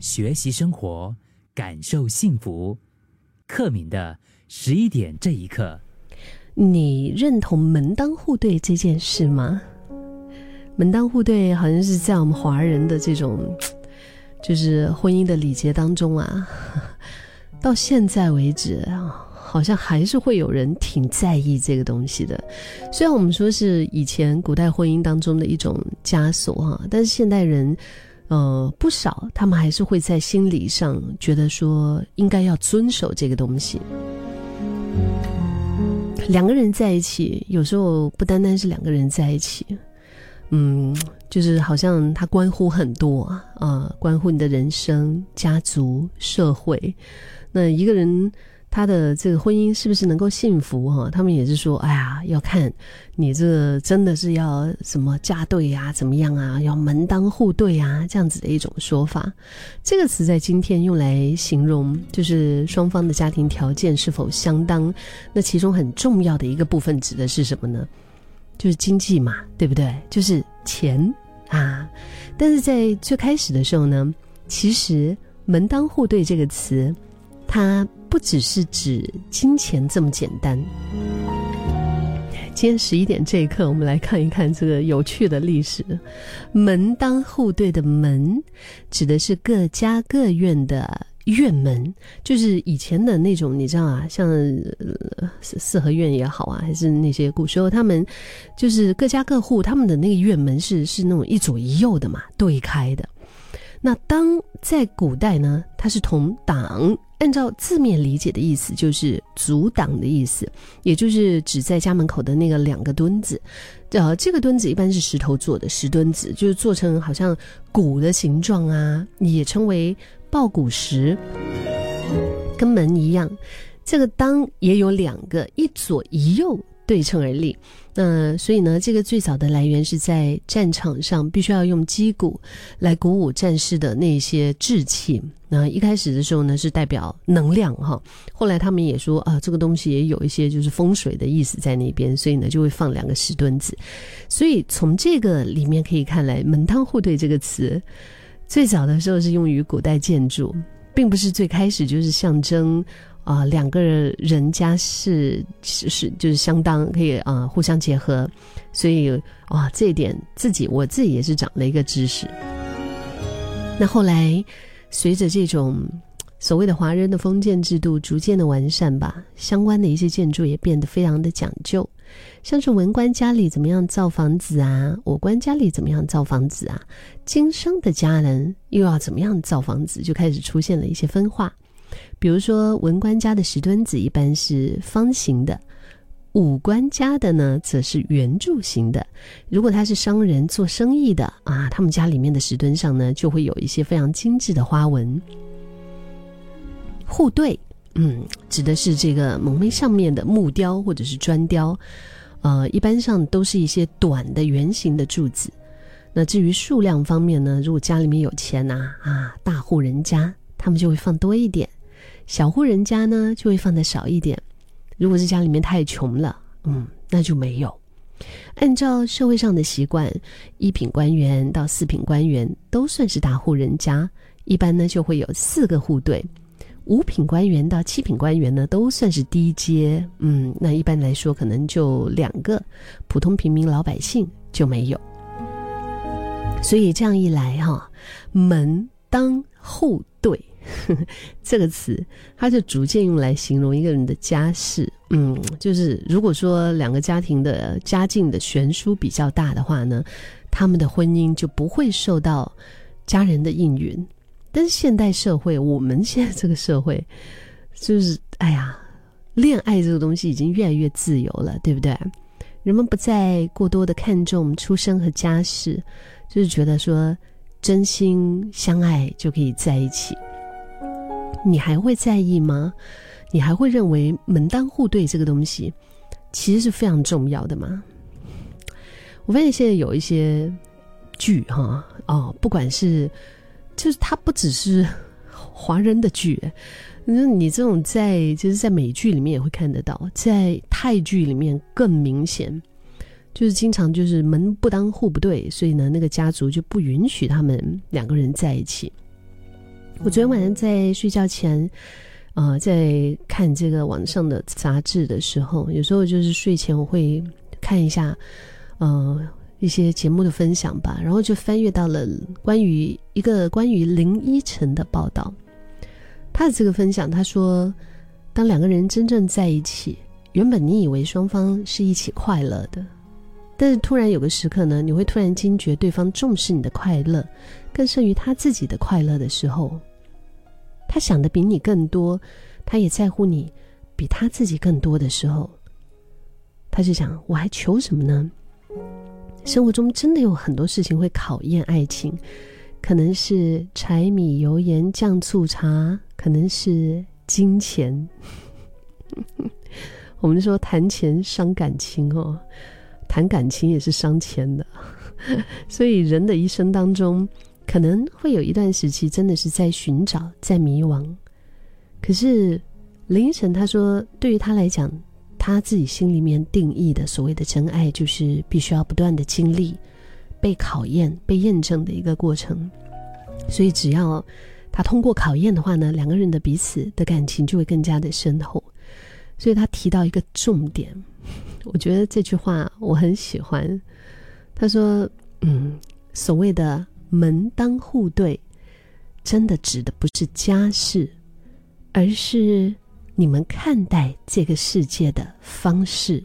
学习生活，感受幸福。克敏的十一点这一刻，你认同门当户对这件事吗？门当户对好像是在我们华人的这种，就是婚姻的礼节当中啊，到现在为止，好像还是会有人挺在意这个东西的。虽然我们说是以前古代婚姻当中的一种枷锁哈，但是现代人。呃，不少，他们还是会在心理上觉得说，应该要遵守这个东西。两个人在一起，有时候不单单是两个人在一起，嗯，就是好像它关乎很多啊，关乎你的人生、家族、社会。那一个人。他的这个婚姻是不是能够幸福哈？他们也是说，哎呀，要看你这真的是要什么嫁对呀，怎么样啊？要门当户对啊，这样子的一种说法。这个词在今天用来形容，就是双方的家庭条件是否相当。那其中很重要的一个部分指的是什么呢？就是经济嘛，对不对？就是钱啊。但是在最开始的时候呢，其实“门当户对”这个词，它。不只是指金钱这么简单。今天十一点这一刻，我们来看一看这个有趣的历史。门当户对的“门”，指的是各家各院的院门，就是以前的那种，你知道啊，像四四合院也好啊，还是那些古时候他们就是各家各户他们的那个院门是是那种一左一右的嘛，对开的。那当在古代呢，它是同挡。按照字面理解的意思，就是阻挡的意思，也就是指在家门口的那个两个墩子。呃，这个墩子一般是石头做的，石墩子就是做成好像鼓的形状啊，也称为抱鼓石，跟门一样。这个当也有两个，一左一右。对称而立，那所以呢，这个最早的来源是在战场上，必须要用击鼓来鼓舞战士的那些志气。那一开始的时候呢，是代表能量哈。后来他们也说啊，这个东西也有一些就是风水的意思在那边，所以呢，就会放两个石墩子。所以从这个里面可以看来，“门当户对”这个词，最早的时候是用于古代建筑，并不是最开始就是象征。啊，两个人家是是是就是相当可以啊，互相结合，所以啊，这一点自己我自己也是长了一个知识。那后来随着这种所谓的华人的封建制度逐渐的完善吧，相关的一些建筑也变得非常的讲究，像是文官家里怎么样造房子啊，武官家里怎么样造房子啊，经商的家人又要怎么样造房子，就开始出现了一些分化。比如说，文官家的石墩子一般是方形的，武官家的呢则是圆柱形的。如果他是商人做生意的啊，他们家里面的石墩上呢就会有一些非常精致的花纹。户对，嗯，指的是这个门楣上面的木雕或者是砖雕，呃，一般上都是一些短的圆形的柱子。那至于数量方面呢，如果家里面有钱呐，啊，大户人家他们就会放多一点。小户人家呢，就会放的少一点。如果是家里面太穷了，嗯，那就没有。按照社会上的习惯，一品官员到四品官员都算是大户人家，一般呢就会有四个户对。五品官员到七品官员呢，都算是低阶，嗯，那一般来说可能就两个，普通平民老百姓就没有。所以这样一来哈，门当户对。这个词，它就逐渐用来形容一个人的家世。嗯，就是如果说两个家庭的家境的悬殊比较大的话呢，他们的婚姻就不会受到家人的应允。但是现代社会，我们现在这个社会，就是哎呀，恋爱这个东西已经越来越自由了，对不对？人们不再过多的看重出身和家世，就是觉得说真心相爱就可以在一起。你还会在意吗？你还会认为门当户对这个东西其实是非常重要的吗？我发现现在有一些剧哈哦，不管是就是它不只是华人的剧，那你这种在就是在美剧里面也会看得到，在泰剧里面更明显，就是经常就是门不当户不对，所以呢，那个家族就不允许他们两个人在一起。我昨天晚上在睡觉前，呃，在看这个网上的杂志的时候，有时候就是睡前我会看一下，呃，一些节目的分享吧，然后就翻阅到了关于一个关于林依晨的报道。他的这个分享，他说，当两个人真正在一起，原本你以为双方是一起快乐的，但是突然有个时刻呢，你会突然惊觉对方重视你的快乐，更胜于他自己的快乐的时候。他想的比你更多，他也在乎你比他自己更多的时候，他就想：我还求什么呢？生活中真的有很多事情会考验爱情，可能是柴米油盐酱醋茶，可能是金钱。我们说谈钱伤感情哦，谈感情也是伤钱的，所以人的一生当中。可能会有一段时期，真的是在寻找，在迷惘。可是林依晨他说，对于他来讲，他自己心里面定义的所谓的真爱，就是必须要不断的经历被考验、被验证的一个过程。所以只要他通过考验的话呢，两个人的彼此的感情就会更加的深厚。所以他提到一个重点，我觉得这句话我很喜欢。他说：“嗯，所谓的。”门当户对，真的指的不是家世，而是你们看待这个世界的方式。